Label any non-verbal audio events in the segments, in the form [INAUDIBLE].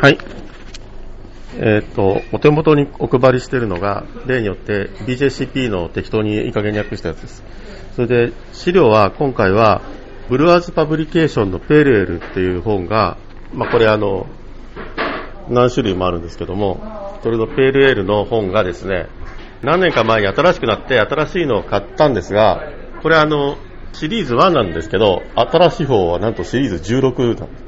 はい。えっ、と、お手元にお配りしているのが、例によって BJCP の適当にいい加減に訳したやつです。それで、資料は今回は、ブルワーズパブリケーションのペールエルっていう本が、まあ、これあの、何種類もあるんですけども、それのペールエールの本がですね、何年か前に新しくなって新しいのを買ったんですが、これあの、シリーズ1なんですけど、新しい方はなんとシリーズ16なんです。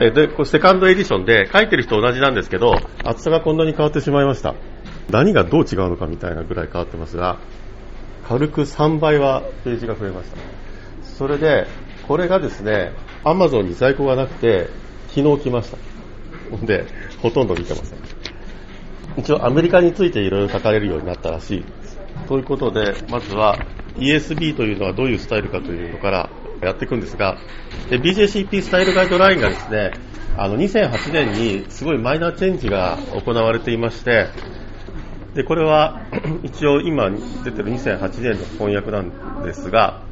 えで、これセカンドエディションで書いてる人同じなんですけど、厚さがこんなに変わってしまいました。何がどう違うのかみたいなぐらい変わってますが、軽く3倍はページが増えました。それで、これがですね、アマゾンに在庫がなくて、昨日来ました。で、ほとんど見てません。一応アメリカについていろいろ書かれるようになったらしい。ということで、まずは ESB というのはどういうスタイルかというのからやっていくんですが、BJCP スタイルガイドラインがですね、あの2008年にすごいマイナーチェンジが行われていまして、で、これは [CLEARS THROAT] 一応今出てる2008年の翻訳なんですが、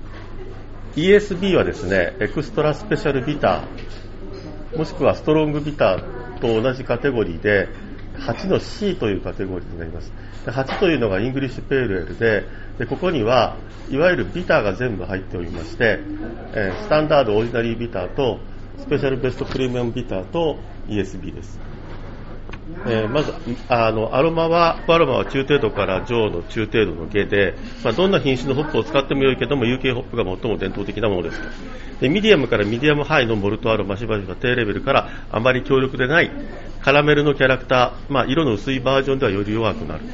ESB はですね、エクストラスペシャルビター、もしくはストロングビターと同じカテゴリーで、8の C というカテゴリーになります。で8というのがイングリッシュペールエルでで、ここにはいわゆるビターが全部入っておりまして、えースタンダードオリジナリービターとスペシャルベストプレミアムビターと ESB です。えーまずあのアロマはアロマは中程度から上の中程度の下で、まあ、どんな品種のホップを使っても良いけども UK ホップが最も伝統的なものですでミディアムからミディアムハイのモルトアロマしばしば低レベルからあまり強力でないカラメルのキャラクター、まあ、色の薄いバージョンではより弱くなる。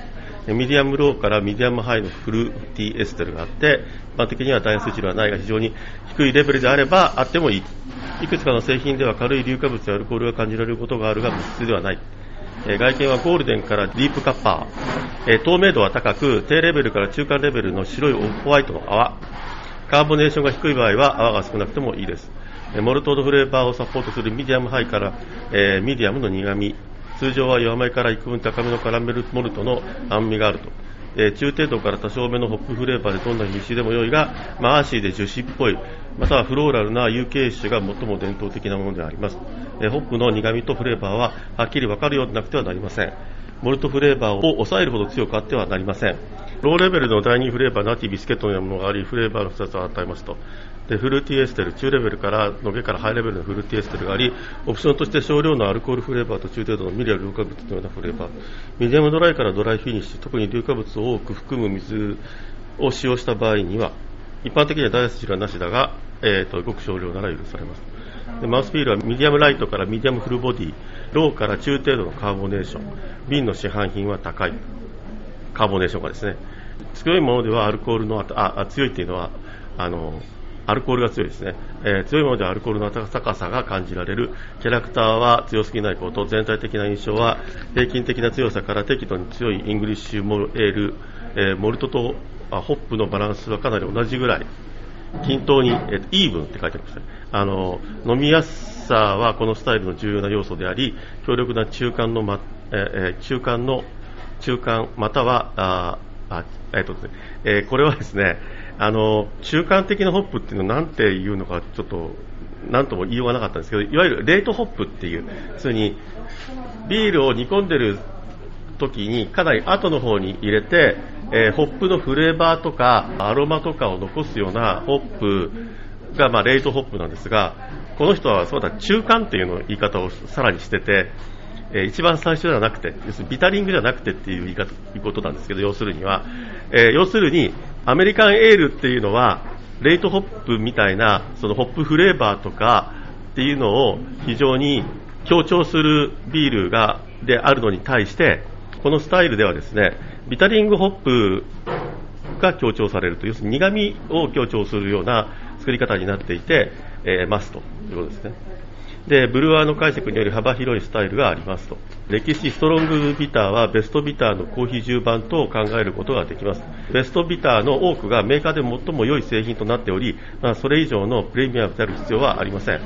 ミディアムローからミディアムハイのフルーティエステルがあって一般的にはダイアンスイチルはないが非常に低いレベルであればあってもいい。いくつかの製品では軽い硫化物やアルコールが感じられることがあるが必須ではない。え外見はゴールデンからディープカッパー、え透明度は高く、低レベルから中間レベルの白いオフホワイトの泡、カーボネーションが低い場合は泡が少なくてもいいです。モルトのフレーバーをサポートするミディアムハイから、えミディアムの苦み、通常は弱めから幾分高めのカラメルモルトの甘みがあると。え中程度から多少目のホップフレーバーでどんな品種でも良いが、まあ、アーシーで樹脂っぽい、またはフローラルな有形種が最も伝統的なものであります。えホップの苦味とフレーバーははっきり分かるようでなくてはなりません。モルトフレーバーを抑えるほど強くあってはなりません。ローレベルの第2フレーバー、ナティビスケットのようなものがあり、フレーバーの2つを与えますと。で、フルーティエステル、中レベルから、の下からハイレベルのフルーティエステルがあり、オプションとして少量のアルコールフレーバーと中程度のミネラル硫化物のようなフレーバー。ミディアムドライからドライフィニッシュ、特に硫化物を多く含む水を使用した場合には、一般的にはダイアセチルはなしだが、えーと、ごく少量なら許されます。でマウスフィールはミディアムライトからミディアムフルボディ、ローから中程度のカーボネーション、瓶の市販品は高い。カーボネーションがですね。強いものではアルコールのああ強いっていうのはあのアルコールが強いですね、えー強いものでアルコールの高さが感じられる。キャラクターは強すぎないこと。全体的な印象は平均的な強さから適度に強いイングリッシュペールエール、えーモルトとあホップのバランスはかなり同じぐらい。均等に、えーとイーブンって書いてありましたね。あの飲みやすさはこのスタイルの重要な要素であり強力な中間の、まえー中間の中間またはああえっとね。えーこれはですねあの中間的なホップっていうのは何ていうのかちょっと何とも言いようがなかったんですけどいわゆるレートホップっていう普通にビールを煮込んでる時にかなり後の方に入れて、えーホップのフレーバーとかアロマとかを残すようなホップが、まあ、レイトホップなんですがこの人はそうだ中間っていうの言い方をさらにしててえー一番最初ではなくて、要するにビタリングじゃなくてっていう言い方いうことなんですけど、要するには、えー要するに、アメリカンエールっていうのは、レイトホップみたいな、そのホップフレーバーとかっていうのを非常に強調するビールが、であるのに対して、このスタイルではですね、ビタリングホップが強調されると、要するに苦味を強調するような作り方になっていて、えーますということですね。で、ブルワーの解釈により幅広いスタイルがありますと。歴史ストロングビターはベストビターのコーヒー10番と考えることができます。ベストビターの多くがメーカーで最も良い製品となっており、まあ、それ以上のプレミアムである必要はありません。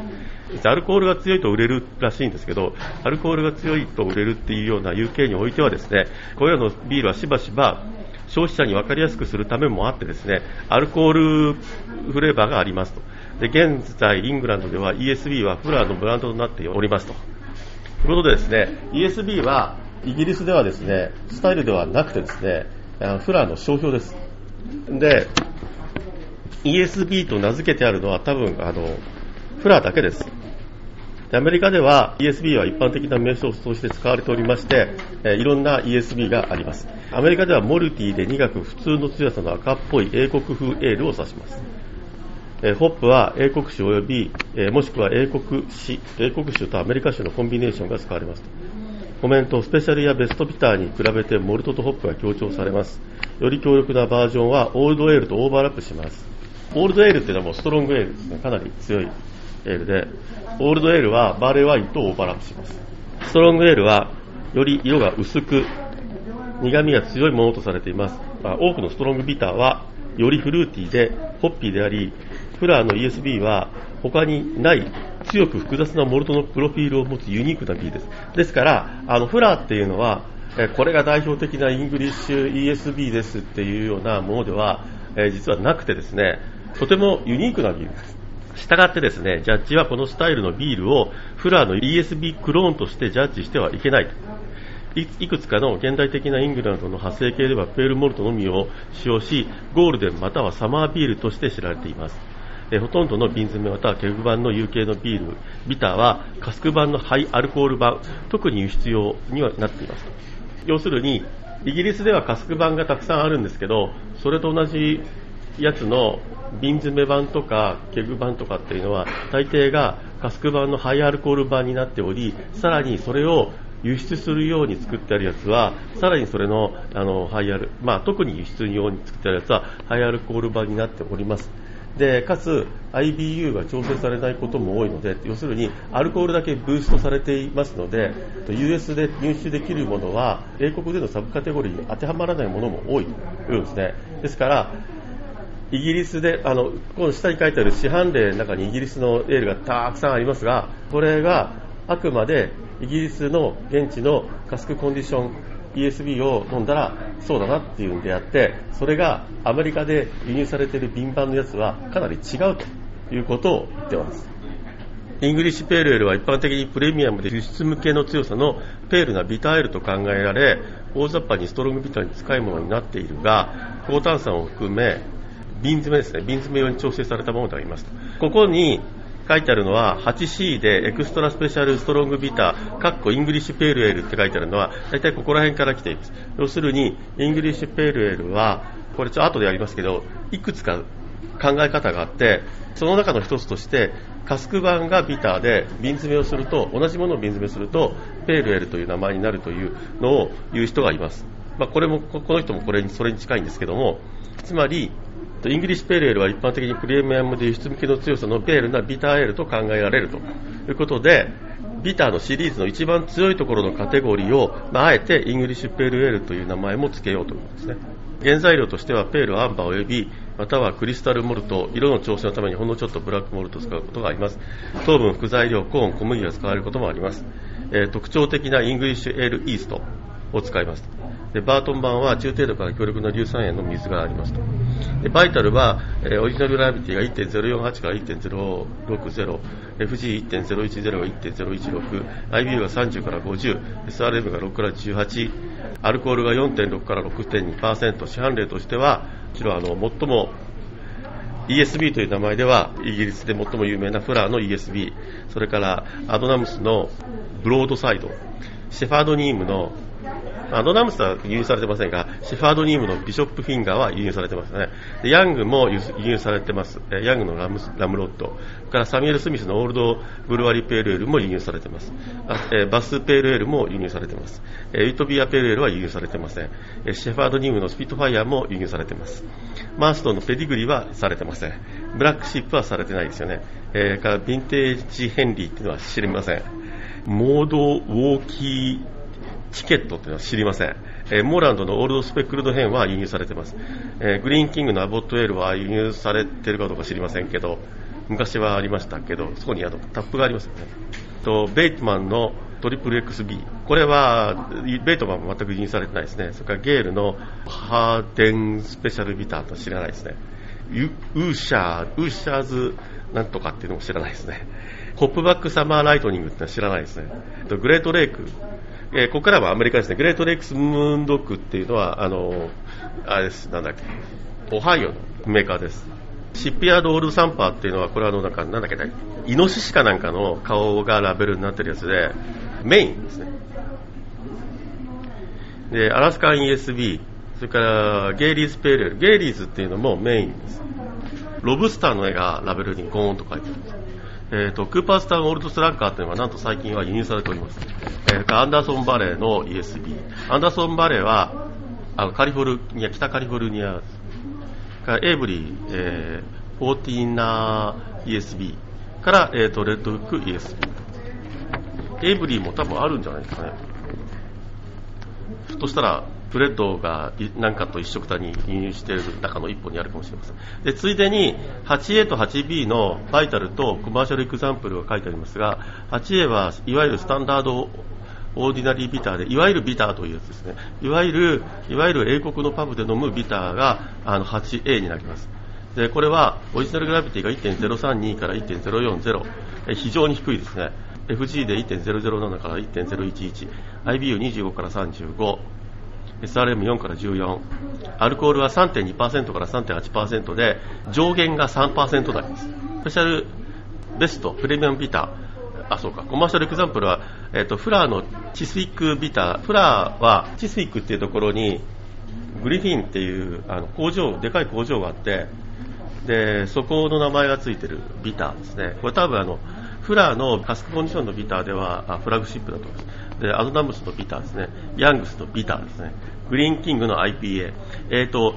アルコールが強いと売れるらしいんですけど、アルコールが強いと売れるっていうような UK においてはですね、これらのビールはしばしば消費者に分かりやすくするためもあってですね、アルコールフレーバーがありますと。で、現在イングランドでは ESB はフラーのブランドとなっておりますと。ということでですね、ESB はイギリスではですね、スタイルではなくてですね、フラーの商標です。で、ESB と名付けてあるのは多分、あの、フラーだけです。アメリカでは ESB は一般的な名称として使われておりまして、えいろんな ESB があります。アメリカではモルティで苦く普通の強さの赤っぽい英国風エールを指します。えホップは英国種及び、えもしくは英国種、英国種とアメリカ種のコンビネーションが使われます。コメント、スペシャルやベストビターに比べてモルトとホップが強調されます。より強力なバージョンはオールドエールとオーバーラップします。オールドエールっていうのはもうストロングエールですね。かなり強いエールで、オールドエールはバーレーワインとオーバーラップします。ストロングエールはより色が薄く、苦味が強いものとされています。まあ、多くのストロングビターはよりフルーティーでホッピーであり、フラーの ESB は他にない強く複雑なモルトのプロフィールを持つユニークなビールです。ですから、あのフラーっていうのは、これが代表的なイングリッシュ ESB ですっていうようなものでは、実はなくてですね、とてもユニークなビールです。したがってですね、ジャッジはこのスタイルのビールをフラーの ESB クローンとしてジャッジしてはいけないいいくつかの現代的なイングランドの派生系ではペールモルトのみを使用し、ゴールデンまたはサマービールとして知られています。えほとんどの瓶詰めまたはケグ版の有形のビール、ビターはカスク版のハイアルコール版、特に輸出用にはなっています。要するに、イギリスではカスク版がたくさんあるんですけど、それと同じやつの瓶詰め版とかケグ版とかっていうのは大抵がカスク版のハイアルコール版になっておりさらにそれを輸出するように作ってあるやつはさらにそれのあのハイアル、まあ、特に輸出用に作ってあるやつはハイアルコール版になっておりますでかつ IBU が調整されないことも多いので要するにアルコールだけブーストされていますので US で入手できるものは英国でのサブカテゴリーに当てはまらないものも多いというんですね。ですからイギリスで、あの、この下に書いてある市販例の中にイギリスのエールがたくさんありますが、これがあくまでイギリスの現地のカスクコンディション ESB を飲んだらそうだなっていうんであって、それがアメリカで輸入されている瓶版のやつはかなり違うということを言ってます。イングリッシュペールエールは一般的にプレミアムで輸出向けの強さのペールなビターエールと考えられ、大雑把にストロングビターに近いものになっているが、高炭酸を含め、瓶詰めですね、瓶詰め用に調整されたものでありますここに書いてあるのは 8C でエクストラスペシャルストロングビター、カッコイングリッシュペールエールって書いてあるのは、大体ここら辺から来ています。要するに、イングリッシュペールエールは、これちょっと後でやりますけど、いくつか考え方があって、その中の一つとして、カスク版がビターで瓶詰めをすると、同じものを瓶詰めすると、ペールエールという名前になるというのを言う人がいます。まあ、これも、この人もこれに、それに近いんですけども、つまり、イングリッシュペールエールは一般的にプレミアムで輸出向けの強さのペールなビターエールと考えられるということで、ビターのシリーズの一番強いところのカテゴリーを、まあ、あえてイングリッシュペールエールという名前も付けようと思うんですね。原材料としてはペール、アンバー及び、またはクリスタルモルト、色の調整のためにほんのちょっとブラックモルトを使うことがあります。糖分、副材料、コーン、小麦が使われることもあります。えー、特徴的なイングリッシュエールイーストを使います。でバートン版は中程度から強力な硫酸塩の水がありますと。でバイタルは、えー、オリジナルラビティが1.048から1.060、FG1.010 が1.016、IBU が30から50、SRM が6から18、アルコールが4.6から6.2%、市販例としては、もちろんあの最も ESB という名前ではイギリスで最も有名なフラーの ESB、それからアドナムスのブロードサイド、シェファードニームのアドナムスは輸入されてませんが、シェファードニームのビショップフィンガーは輸入されてますね。でヤングも輸入されてます。ヤングのラムラムロッド。からサミュエル・スミスのオールドブルワリペールエールも輸入されてます。えバスペールエールも輸入されてます。えウィトビアペールエールは輸入されてません。シェファードニームのスピットファイヤーも輸入されてます。マーストンのペディグリはされてません。ブラックシープはされてないですよね。えー、からヴィンテージヘンリーっていうのは知りません。モードウォーキーチケットっていうのは知りません。えー、モーランドのオールドスペックルド編は輸入されてます。えー、グリーンキングのアボットエールは輸入されてるかどうか知りませんけど、昔はありましたけど、そこにあのタップがありますよね。と、ベイトマンのトリプル XB。これは、ベイトマンも全く輸入されてないですね。それからゲールのハーデンスペシャルビターと知らないですね。ウーシャー、ウーシャーズなんとかっていうのも知らないですね。ホップバックサマーライトニングってのは知らないですね。グレートレイク。えー、ここからはアメリカですね。グレートレイクスムーンドッグっていうのは、あの、あれです、なんだっけ、オハイオのメーカーです。シップヤードオールドサンパーっていうのは、これはあの、なんか、なんだっけ、イノシシかなんかの顔がラベルになってるやつで、メインですね。で、アラスカン ESB、それからゲイリーズペールエール、ゲイリーズっていうのもメインです。ロブスターの絵がラベルにゴーンと書いてあるんです。えーと、クーパーズタウンオールドスラッガーというのはなんと最近は輸入されております、えー、アンダーソンバレーの ESB アンダーソンバレーはあのカリフォルニア北カリフォルニアからエイブリー、えー、フォーティーナー ESB から、えーと、レッドフック ESB エイブリーも多分あるんじゃないですかね。ひょっとしたらブレッドか何かと一緒くたに輸入している中の一本にあるかもしれません。で、ついでに 8A と 8B のバイタルと commercial example が書いてありますが、8A はいわゆるスタンダードオーディナリービターで、いわゆるビターというやつですね。いわゆる、いわゆる英国のパブで飲むビターがあの 8A になります。で、これはオリジナルグラビティが1.032から1.040、非常に低いですね。FG で1.007から1.011、IBU25 から35、SRM4 から14、アルコールは3.2%から3.8%で、上限が3%台です。スペシャルベスト、プレミアムビター、あ、そうか、コマーシャルエクザンプルは、えっ、ー、と、フラーのチスイックビター、フラーはチスイックっていうところに、グリフィンっていうあの工場、でかい工場があって、で、そこの名前がついてるビターですね。これ多分あの、フラーのカスクコンディションのビターではフラグシップだと思います。で、アドナムスのビターですね。ヤングスのビターですね。グリーンキングの IPA。えっ、ー、と、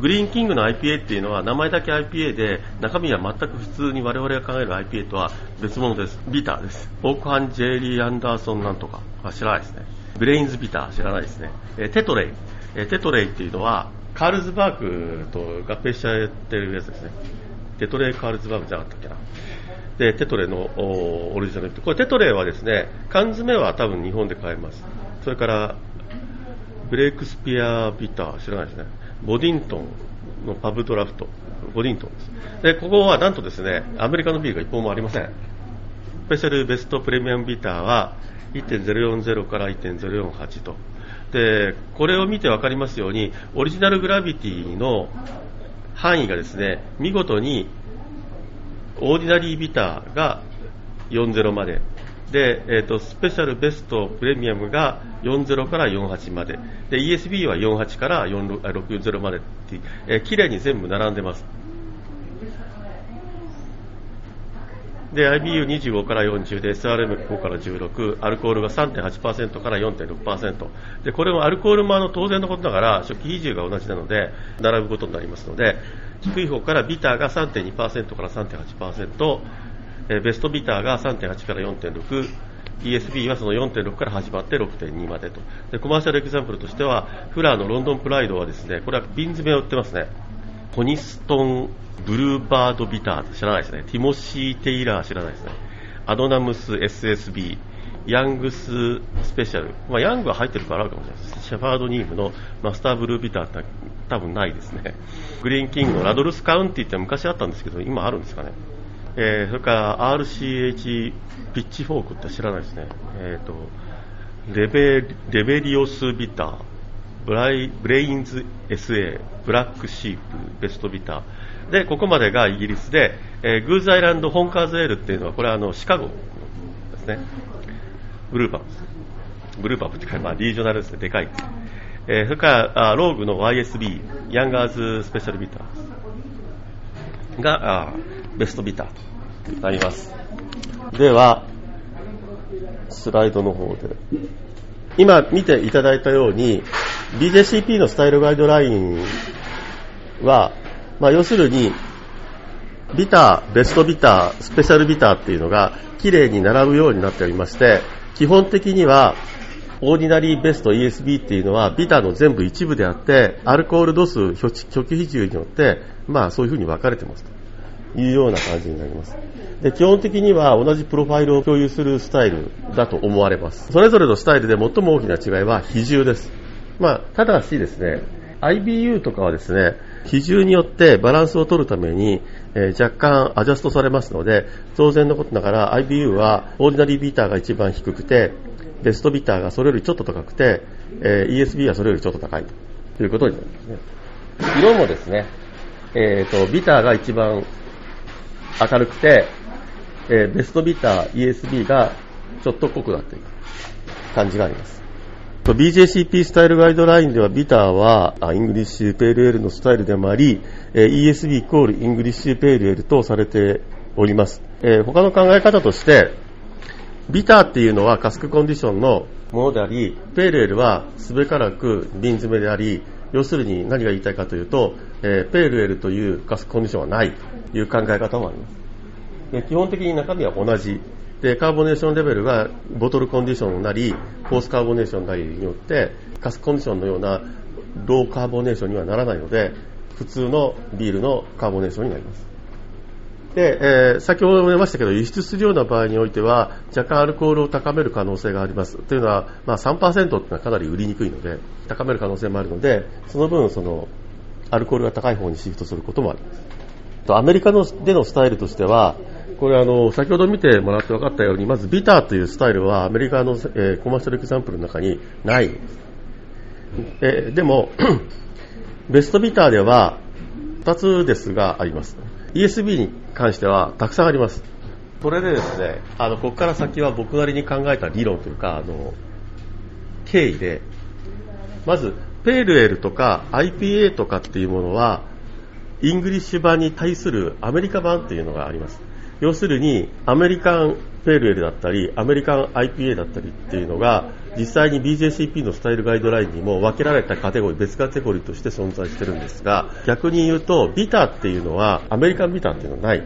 グリーンキングの IPA っていうのは名前だけ IPA で中身は全く普通に我々が考える IPA とは別物です。ビターです。オークハン・ジェリー・アンダーソンなんとかは知らないですね。ブレインズビター知らないですね。えテトレイ。えテトレイっていうのはカールズバーグと合併しちゃってるやつですね。テトレイ・カールズバーグじゃなかったっけな。で、テトレのオリジナル。これテトレはですね、缶詰は多分日本で買えます。それから、ブレイクスピアビター、知らないですね。ボディントンのパブドラフト。ボディントンです。で、ここはなんとですね、アメリカのビールが一本もありません。スペシャルベストプレミアムビターは1.040から1.048と。で、これを見てわかりますように、オリジナルグラビティの範囲がですね、見事にオーディナリービターが40まで。で、えーと、スペシャルベストプレミアムが40から48まで。で、ESB は48から60までってえー、綺麗に全部並んでます。で、IBU25 から40で、SRM5 から16、アルコールが3.8%から4.6%。で、これもアルコールもあの当然のことながら、初期比重が同じなので、並ぶことになりますので、低い方からビターが3.2%から3.8%、えベストビターが3.8から4.6、ESB はその4.6から始まって6.2までとで。コマーシャルエクザンプルとしては、フラーのロンドンプライドはですね、これは瓶詰めを売ってますね。コニストンブルーバードビター知らないですね。ティモシー・テイラー知らないですね。アドナムス SSB、ヤングススペシャル。まあ、ヤングは入ってるからあるかもしれないです。シェファードニームのマスターブルービターって多分ないですね。グリーンキングのラドルスカウンティって昔あったんですけど、今あるんですかね。えー、それから RCH ピッチフォークって知らないですね。えっ、ー、と、レベ、レベリオスビター、ブライ、ブレインズ SA、ブラックシープ、ベストビター。で、ここまでがイギリスで、えー、グーズアイランド・ホンカーズエールっていうのは、これはあの、シカゴですね。ブルーパブブルーパブっていうか、まあ、リージョナルですね、でかい。えー、それからあローグの YSB、ヤンガーズスペシャルビターがあベストビターとなります。では、スライドの方で。今見ていただいたように、BJCP のスタイルガイドラインは、まあ、要するに、ビター、ベストビター、スペシャルビターっていうのが綺麗に並ぶようになっておりまして、基本的にはオーディナリーベスト ESB っていうのはビターの全部一部であって、アルコール度数、初期比重によって、まあそういうふうに分かれてますというような感じになります。で、基本的には同じプロファイルを共有するスタイルだと思われます。それぞれのスタイルで最も大きな違いは比重です。まあ、ただしですね、IBU とかはですね、比重によってバランスを取るために、えー、若干アジャストされますので、当然のことながら IBU はオーディナリービーターが一番低くて、ベストビーターがそれよりちょっと高くて、えー、ESB はそれよりちょっと高いということになりますね。色もですね、えっ、ー、と、ビターが一番明るくて、えー、ベストビター ESB がちょっと濃くなっている感じがあります。BJCP スタイルガイドラインではビターはイングリッシュペールエールのスタイルでもあり、ESB イコールイングリッシュペールエールとされております。えー、他の考え方として、ビターっていうのはカスクコンディションのものであり、ペールエールはすべからく瓶詰めであり、要するに何が言いたいかというと、えー、ペールエールというカスクコンディションはないという考え方もあります。で基本的に中身は同じで、カーボネーションレベルがボトルコンディションなり、コースカーボネーションなりによって、カスコンディションのようなローカーボネーションにはならないので、普通のビールのカーボネーションになります。で、えー、先ほども言いましたけど、輸出するような場合においては、若干アルコールを高める可能性があります。というのは、まあ3%っていうのはかなり売りにくいので、高める可能性もあるので、その分、その、アルコールが高い方にシフトすることもあります。アメリカのでのスタイルとしては、これあの、先ほど見てもらって分かったように、まずビターというスタイルはアメリカの、えー、コマーシャルエクザンプルの中にない。え、でも、[CLEARS THROAT] ベストビターでは2つですがあります。ESB に関してはたくさんあります。それでですね、あの、ここから先は僕なりに考えた理論というか、あの、経緯で、まず、ペールエールとか IPA とかっていうものは、イングリッシュ版に対するアメリカ版っていうのがあります。要するに、アメリカンペールエールだったり、アメリカン IPA だったりっていうのが、実際に BJCP のスタイルガイドラインにも分けられたカテゴリー、別カテゴリーとして存在してるんですが、逆に言うと、ビターっていうのは、アメリカンビターっていうのはない。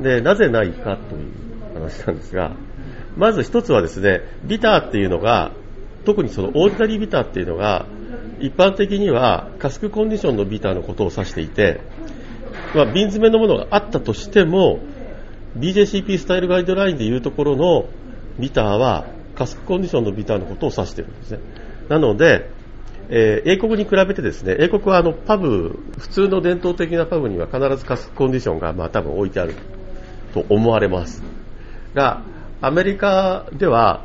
で、なぜないかという話なんですが、まず一つはですね、ビターっていうのが、特にそのオーディナリービターっていうのが、一般的にはカスクコンディションのビターのことを指していて、まあ、瓶詰めのものがあったとしても、BJCP スタイルガイドラインでいうところのビターはカスクコンディションのビターのことを指しているんですね。なので、えー、英国に比べてですね、英国はあのパブ、普通の伝統的なパブには必ずカスクコンディションがまあ多分置いてあると思われます。が、アメリカでは、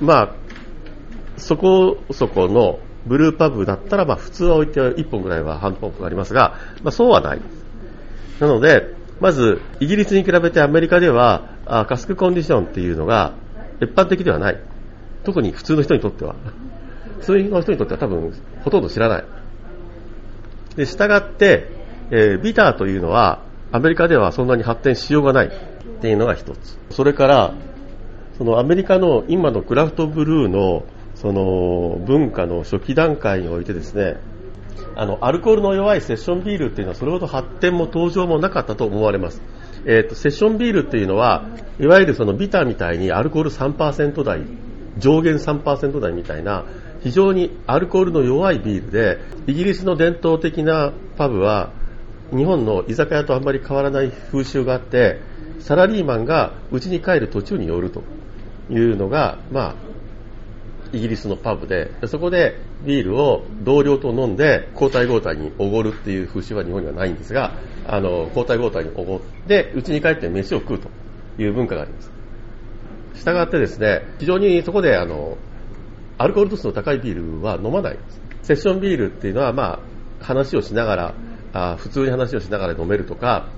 まあ、そこそこのブルーパブだったら、まあ普通は置いて1本ぐらいはハンドポンプがありますが、まあそうはない。なので、まず、イギリスに比べてアメリカでは、あカスクコンディションっていうのが一般的ではない。特に普通の人にとっては。そういう人にとっては多分、ほとんど知らない。で、従って、えー、ビターというのは、アメリカではそんなに発展しようがないっていうのが一つ。それから、そのアメリカの今のクラフトブルーのその文化の初期段階においてですね、あの、アルコールの弱いセッションビールっていうのはそれほど発展も登場もなかったと思われます。えっ、ー、と、セッションビールっていうのは、いわゆるそのビターみたいにアルコール3%台、上限3%台みたいな、非常にアルコールの弱いビールで、イギリスの伝統的なパブは、日本の居酒屋とあんまり変わらない風習があって、サラリーマンが家に帰る途中に寄るというのが、まあ、イギリスのパブで、そこでビールを同僚と飲んで、交代交代におごるっていう風習は日本にはないんですが、あの、交代交代におごって、家に帰って飯を食うという文化があります。したがってですね、非常にそこで、あの、アルコール度数の高いビールは飲まないです。セッションビールっていうのは、まあ、話をしながら、あ普通に話をしながら飲めるとか、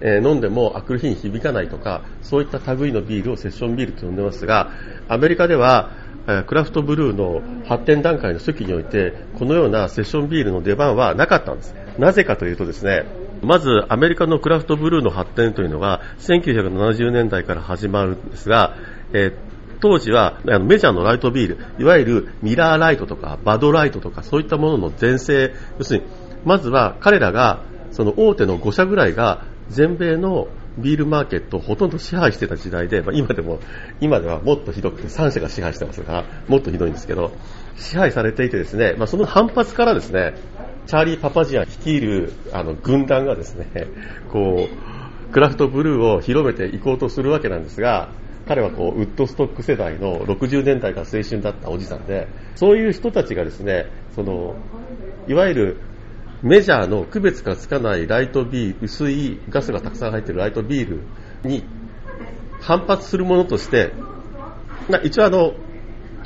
えー、飲んでもあくる日に響かないとか、そういった類のビールをセッションビールと呼んでますが、アメリカでは、クラフトブルーの発展段階の初期において、このようなセッションビールの出番はなかったんです。なぜかというとですね、まずアメリカのクラフトブルーの発展というのが1970年代から始まるんですが、えー、当時はメジャーのライトビール、いわゆるミラーライトとかバドライトとかそういったものの全盛、要するに、まずは彼らが、その大手の5社ぐらいが全米のビールマーケットをほとんど支配してた時代で、まあ、今でも、今ではもっとひどくて3社が支配してますから、もっとひどいんですけど、支配されていてですね、まあ、その反発からですね、チャーリー・パパジア率いるあの軍団がですね、こう、クラフトブルーを広めていこうとするわけなんですが、彼はこうウッドストック世代の60年代が青春だったおじさんで、そういう人たちがですね、その、いわゆるメジャーの区別がつかないライトビール、薄いガスがたくさん入っているライトビールに反発するものとして、まあ、一応あの、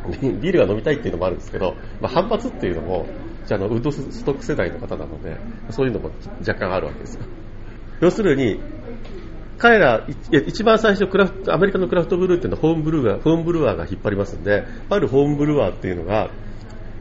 [LAUGHS] ビールが飲みたいっていうのもあるんですけど、まあ、反発っていうのも、じゃあのウッドストック世代の方なので、そういうのも若干あるわけですよ。要するに、彼ら、一番最初クラフト、アメリカのクラフトブルーっていうのはホームブルーが、ホームブルワーが引っ張りますんで、あるホームブルワーっていうのが、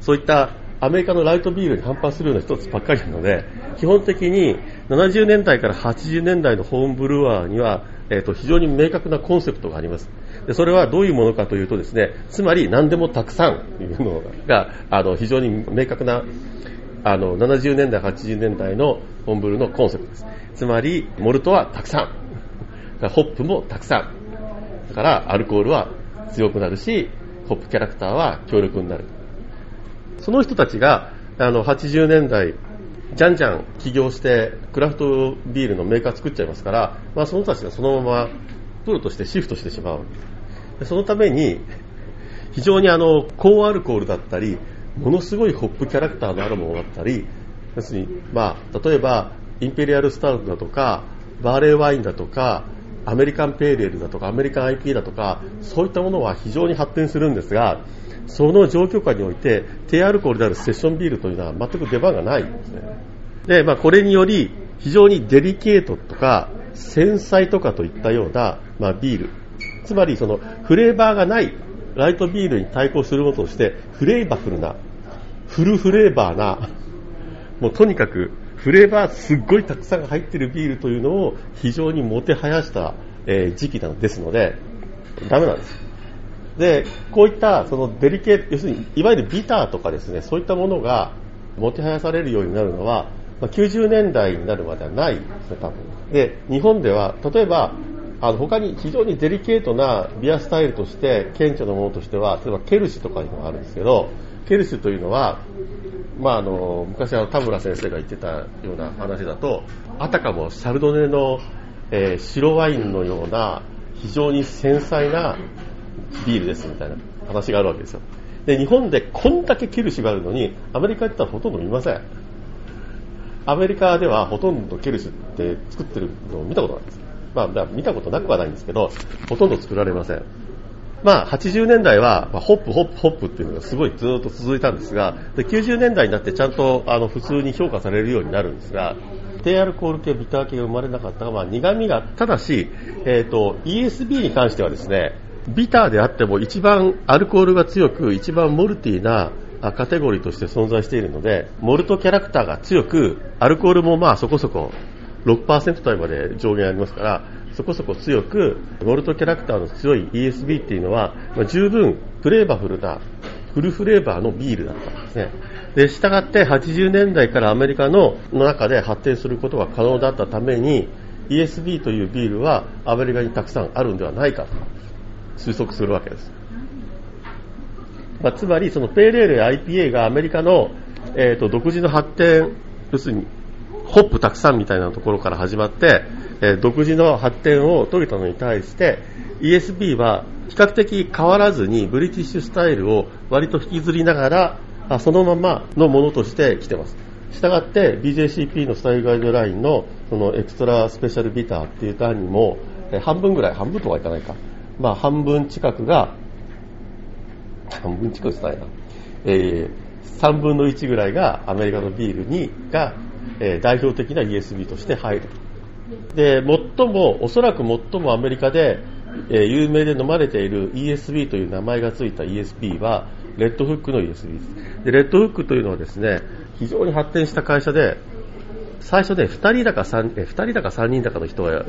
そういったアメリカのライトビールに反発するような一つばっかりなので、基本的に70年代から80年代のホームブルワーには、えー、と非常に明確なコンセプトがあります。でそれはどういうものかというとですね、つまり何でもたくさんというのがあの非常に明確なあの70年代、80年代のホームブルーのコンセプトです。つまり、モルトはたくさん。ホップもたくさん。だから、アルコールは強くなるし、ホップキャラクターは強力になる。その人たちが、あの、80年代、じゃんじゃん起業して、クラフトビールのメーカー作っちゃいますから、まあ、その人たちがそのままプロとしてシフトしてしまう。そのために、非常にあの、高アルコールだったり、ものすごいホップキャラクターのあるものだったり、要するに、まあ、例えば、インペリアルスタウトだとか、バーレーワインだとか、アメリカンペーレールだとか、アメリカン IP だとか、そういったものは非常に発展するんですが、その状況下において、低アルコールであるセッションビールというのは全く出番がないんですね。で、まあ、これにより、非常にデリケートとか、繊細とかといったような、まあ、ビール。つまり、その、フレーバーがないライトビールに対抗するものとして、フレーバフルな、フルフレーバーな、もうとにかくフレーバーすっごいたくさん入ってるビールというのを非常にもてはやした、え時期なんですので、ダメなんです。で、こういったそのデリケート、要するにいわゆるビターとかですね、そういったものがもてはやされるようになるのは、ま、90年代になるまではないですね、多分。で、日本では、例えば、あの他に非常にデリケートなビアスタイルとして顕著なものとしては例えばケルシュとかいうのがあるんですけどケルシュというのは、まあ、あの昔は田村先生が言ってたような話だとあたかもシャルドネの、えー、白ワインのような非常に繊細なビールですみたいな話があるわけですよ。で日本でこんだけケルシュがあるのにアメリカ行ったらほとんど見ません。アメリカではほとんどケルシュって作ってるのを見たことないです。まあ、見たことなくはないんですけど、ほとんど作られません。まあ、80年代は、ま、ホップ、ホップ、ホップっていうのがすごいずっと続いたんですが、で90年代になってちゃんとあの普通に評価されるようになるんですが、低アルコール系、ビター系が生まれなかったが、まあ、苦味が、ただし、えっ、ー、と、ESB に関してはですね、ビターであっても一番アルコールが強く、一番モルティーなカテゴリーとして存在しているので、モルトキャラクターが強く、アルコールもまあそこそこ6%台まで上限ありますから、そこそこ強く、モルトキャラクターの強い ESB っていうのは、まあ、十分フレーバフルな、フルフレーバーのビールだったんですね。で、従って80年代からアメリカの中で発展することが可能だったために、ESB というビールはアメリカにたくさんあるんではないかと推測するわけです。まあ、つまり、そのペーレールや IPA がアメリカの、えーと独自の発展、要するにホップたくさんみたいなところから始まって、え独自の発展を遂げたのに対して ESB は比較的変わらずにブリティッシュスタイルを割と引きずりながらあそのままのものとして来てます。したがって BJCP のスタイルガイドラインのそのエクストラスペシャルビターっていう単にもえ半分ぐらい、半分とはいかないか。まあ半分近くが、半分近くじゃないな。えー、3分の1ぐらいがアメリカのビールにがえ代表的な ESB として入るで最もおそらく最もアメリカで、え有名で飲まれている ESB という名前がついた ESB はレッドフックの ESB ですでレッドフックというのはですね非常に発展した会社で最初ね2人だか 3, 2人だか3人だかの人が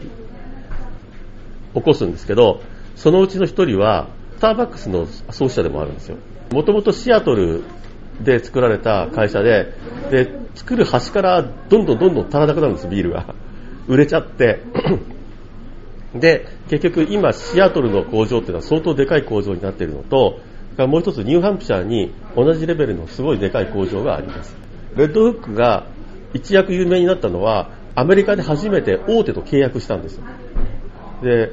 起こすんですけどそのうちの1人はスターバックスの創始者でもあるんですよもともとシアトルで作られた会社で、で、作る端からどんどんどんどん足らなくなるんです、ビールが。[LAUGHS] 売れちゃって。[CLEARS THROAT] で、結局今シアトルの工場っていうのは相当でかい工場になっているのと、もう一つニューハンプシャーに同じレベルのすごいでかい工場があります。レッドフックが一躍有名になったのは、アメリカで初めて大手と契約したんですで、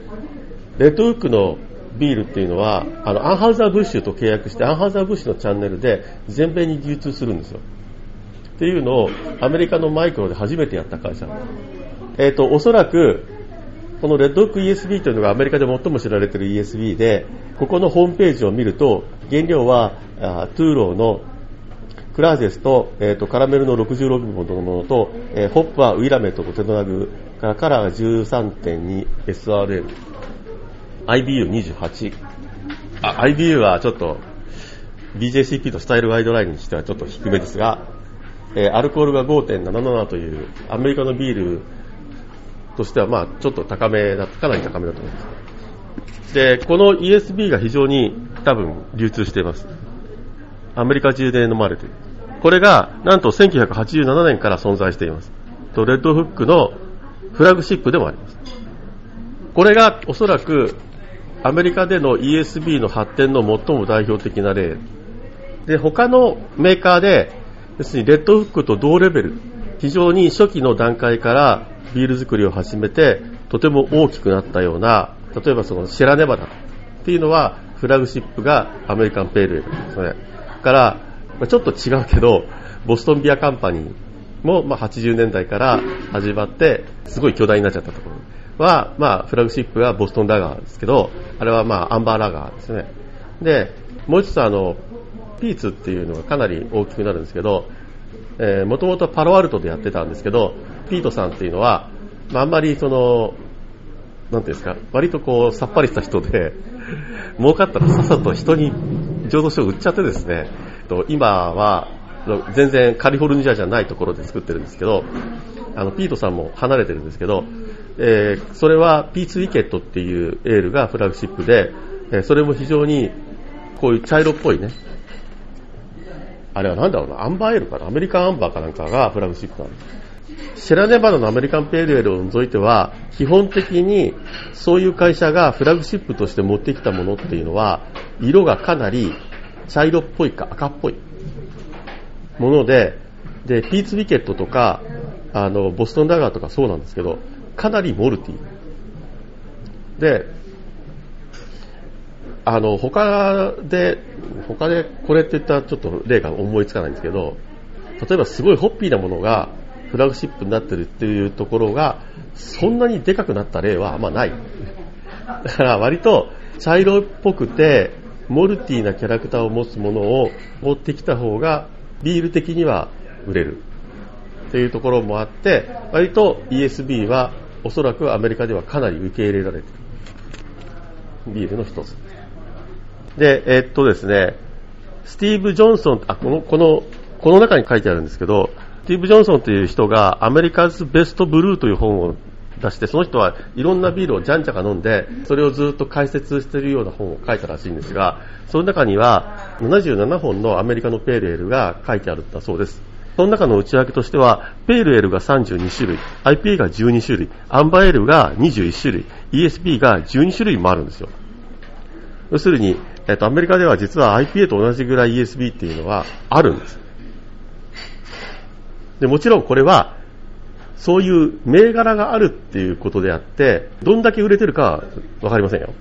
レッドフックのビールっていうのは、あの、アンハウザーブッシュと契約して、アンハウザーブッシュのチャンネルで全米に流通するんですよ。っていうのをアメリカのマイクロで初めてやった会社えっ、ー、と、おそらく、このレッドホック ESB というのがアメリカで最も知られている ESB で、ここのホームページを見ると、原料はあトゥーローのクラーゼスと,、えーと、カラメルの66ミリのものと、えー、ホップはウィラメットとテノナグからカラーが 13.2SRL、IBU28。あ、IBU はちょっと BJCP とスタイルガイドラインにしてはちょっと低めですが、えー、アルコールが5.77というアメリカのビールとしてはまあちょっと高めだ、かなり高めだと思います。で、この ESB が非常に多分流通しています。アメリカ中で飲まれている。これがなんと1987年から存在しています。とレッドフックのフラグシップでもあります。これがおそらくアメリカでの ESB の発展の最も代表的な例。で他のメーカーで要するにレッドフックと同レベル。非常に初期の段階からビール作りを始めてとても大きくなったような例えばそのシェラネバダ。っていうのはフラグシップがアメリカンペール。エールですねからちょっと違うけどボストンビアカンパニーも、ま、80年代から始まってすごい巨大になっちゃったところ。は、まあ、フラグシップがボストンラガーですけどあれは、まあ、アンバーラガーですね。でもう一つあのピーツっていうのがかなり大きくなるんですけど、えー、もともとパロアルトでやってたんですけど、ピートさんっていうのは、まあ、あんまりその、なんていうんですか、割とこう、さっぱりした人で、儲かったらさっさと人に浄土書を売っちゃってですね、今は、全然カリフォルニアじゃないところで作ってるんですけど、あの、ピートさんも離れてるんですけど、えー、それはピーツウィケットっていうエールがフラグシップで、えー、それも非常にこういう茶色っぽいね、あれはなんだろうな、アンバーエールかな、アメリカンアンバーかなんかがフラグシップなんです。シェラネバダのアメリカンペールエールを除いては、基本的にそういう会社がフラグシップとして持ってきたものっていうのは、色がかなり茶色っぽいか赤っぽいもので、で、ピーツビケットとか、あの、ボストンダガーとかそうなんですけど、かなりモルティ。で、あの、他で、他でこれって言ったらちょっと例が思いつかないんですけど、例えばすごいホッピーなものがフラグシップになってるっていうところが、そんなにでかくなった例はあんまない。だから割と茶色っぽくて、モルティーなキャラクターを持つものを持ってきた方が、ビール的には売れる。っていうところもあって、割と ESB はおそらくアメリカではかなり受け入れられている。ビールの一つ。で、えー、っとですね、スティーブ・ジョンソン、あ、この、この、この中に書いてあるんですけど、スティーブ・ジョンソンという人がアメリカズ・ベスト・ブルーという本を出して、その人はいろんなビールをじゃんじゃか飲んで、それをずっと解説しているような本を書いたらしいんですが、その中には77本のアメリカのペールエールが書いてあるんだそうです。その中の内訳としては、ペールエルが32種類、IPA が12種類、アンバーエルが21種類、ESB が12種類もあるんですよ。要するに、えっと、アメリカでは実は IPA と同じぐらい ESB っていうのはあるんです。で、もちろんこれは、そういう銘柄があるっていうことであって、どんだけ売れてるかはわかりませんよ。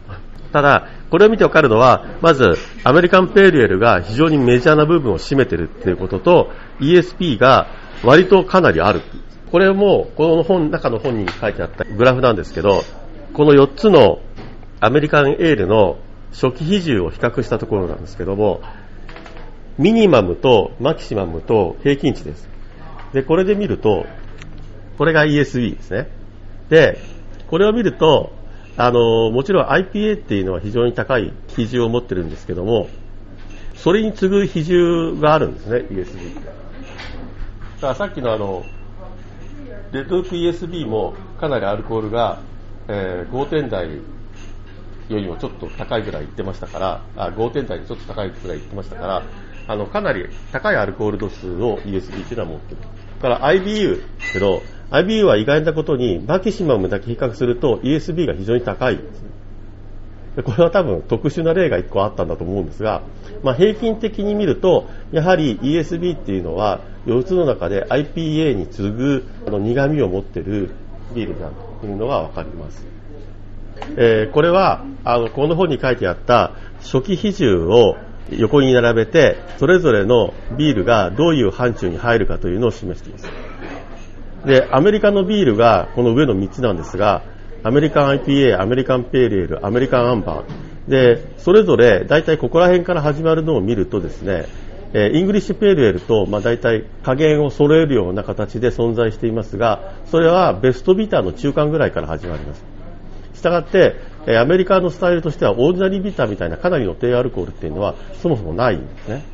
ただ、これを見てわかるのは、まず、アメリカンペーリエルが非常にメジャーな部分を占めてるっていうことと、ESP が割とかなりある。これも、この本、中の本に書いてあったグラフなんですけど、この4つのアメリカンエールの初期比重を比較したところなんですけども、ミニマムとマキシマムと平均値です。で、これで見ると、これが ESB ですね。で、これを見ると、あの、もちろん IPA っていうのは非常に高い比重を持ってるんですけども、それに次ぐ比重があるんですね、ESB だからさっきのあの、レッドウック ESB もかなりアルコールが、えー、5点台よりもちょっと高いぐらい言ってましたから、あ5点台にちょっと高いぐらい言ってましたから、あの、かなり高いアルコール度数の USB っていうのは持ってる。だから IBU けど、IBU は意外なことに、マキシマムだけ比較すると ESB が非常に高いでこれは多分特殊な例が1個あったんだと思うんですが、まあ、平均的に見ると、やはり ESB っていうのは、4つの中で IPA に次ぐ苦味を持ってるビールだというのがわかります。えー、これは、あの、この本に書いてあった初期比重を横に並べて、それぞれのビールがどういう範疇に入るかというのを示しています。で、アメリカのビールがこの上の3つなんですが、アメリカン IPA、アメリカンペールエール、アメリカンアンバー。で、それぞれ大体ここら辺から始まるのを見るとですね、えイングリッシュペールエールと、まあ、大体加減を揃えるような形で存在していますが、それはベストビターの中間ぐらいから始まります。したがって、えアメリカのスタイルとしてはオーディナリービターみたいなかなりの低アルコールっていうのはそもそもないんですね。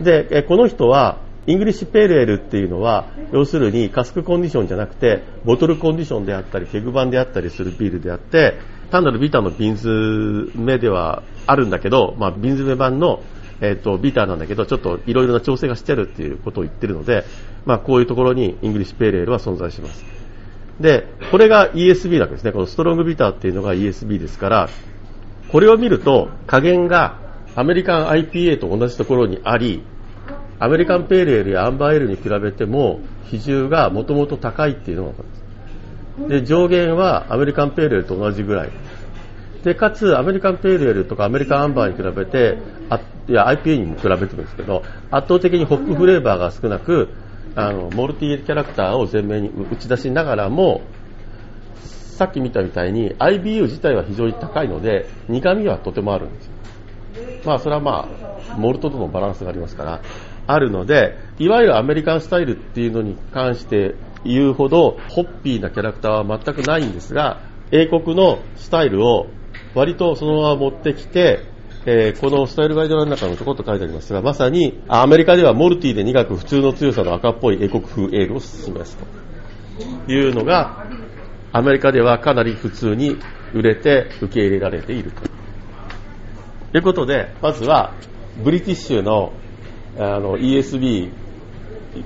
で、えこの人はイングリッシュペールエールっていうのは要するにカスクコンディションじゃなくてボトルコンディションであったりケグ版であったりするビールであって単なるビターの瓶詰めではあるんだけど、まあ、瓶詰め版のえ、ー、と、ビターなんだけど、ちょっといろいろな調整がしてるっていうことを言ってるので、まあ、こういうところにイングリッシュペールエールは存在します。で、これが ESB なわけですね。このストロングビターっていうのが ESB ですから、これを見ると加減がアメリカン IPA と同じところにあり、アメリカンペーレールやアンバーエールに比べても比重がもともと高いっていうのがわかります。で、上限はアメリカンペーレールと同じぐらい。で、かつ、アメリカンペールエールとかアメリカンアンバーに比べて、あいや、IPA にも比べてもですけど、圧倒的にホップフレーバーが少なく、あの、モルティキャラクターを前面に打ち出しながらも、さっき見たみたいに IBU 自体は非常に高いので、苦味はとてもあるんですよ。まあ、それはまあ、モルトとのバランスがありますから、あるので、いわゆるアメリカンスタイルっていうのに関して言うほど、ホッピーなキャラクターは全くないんですが、英国のスタイルを割とそのまま持ってきて、えー、このスタイルガイドの中のちょこっと書いてありますが、まさにアメリカではモルティで苦く普通の強さの赤っぽい英国風エールを示すというのが、アメリカではかなり普通に売れて受け入れられていると。いうことで、まずは、ブリティッシュのあの ESB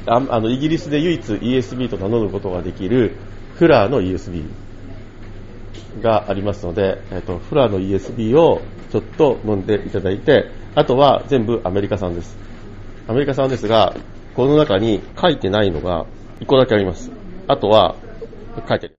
ああの、イギリスで唯一 ESB と名乗ることができるフラーの ESB がありますので、えっ、と、フラーの ESB をちょっと飲んでいただいて、あとは全部アメリカ産です。アメリカ産ですが、この中に書いてないのが1個だけあります。あとは書いてる。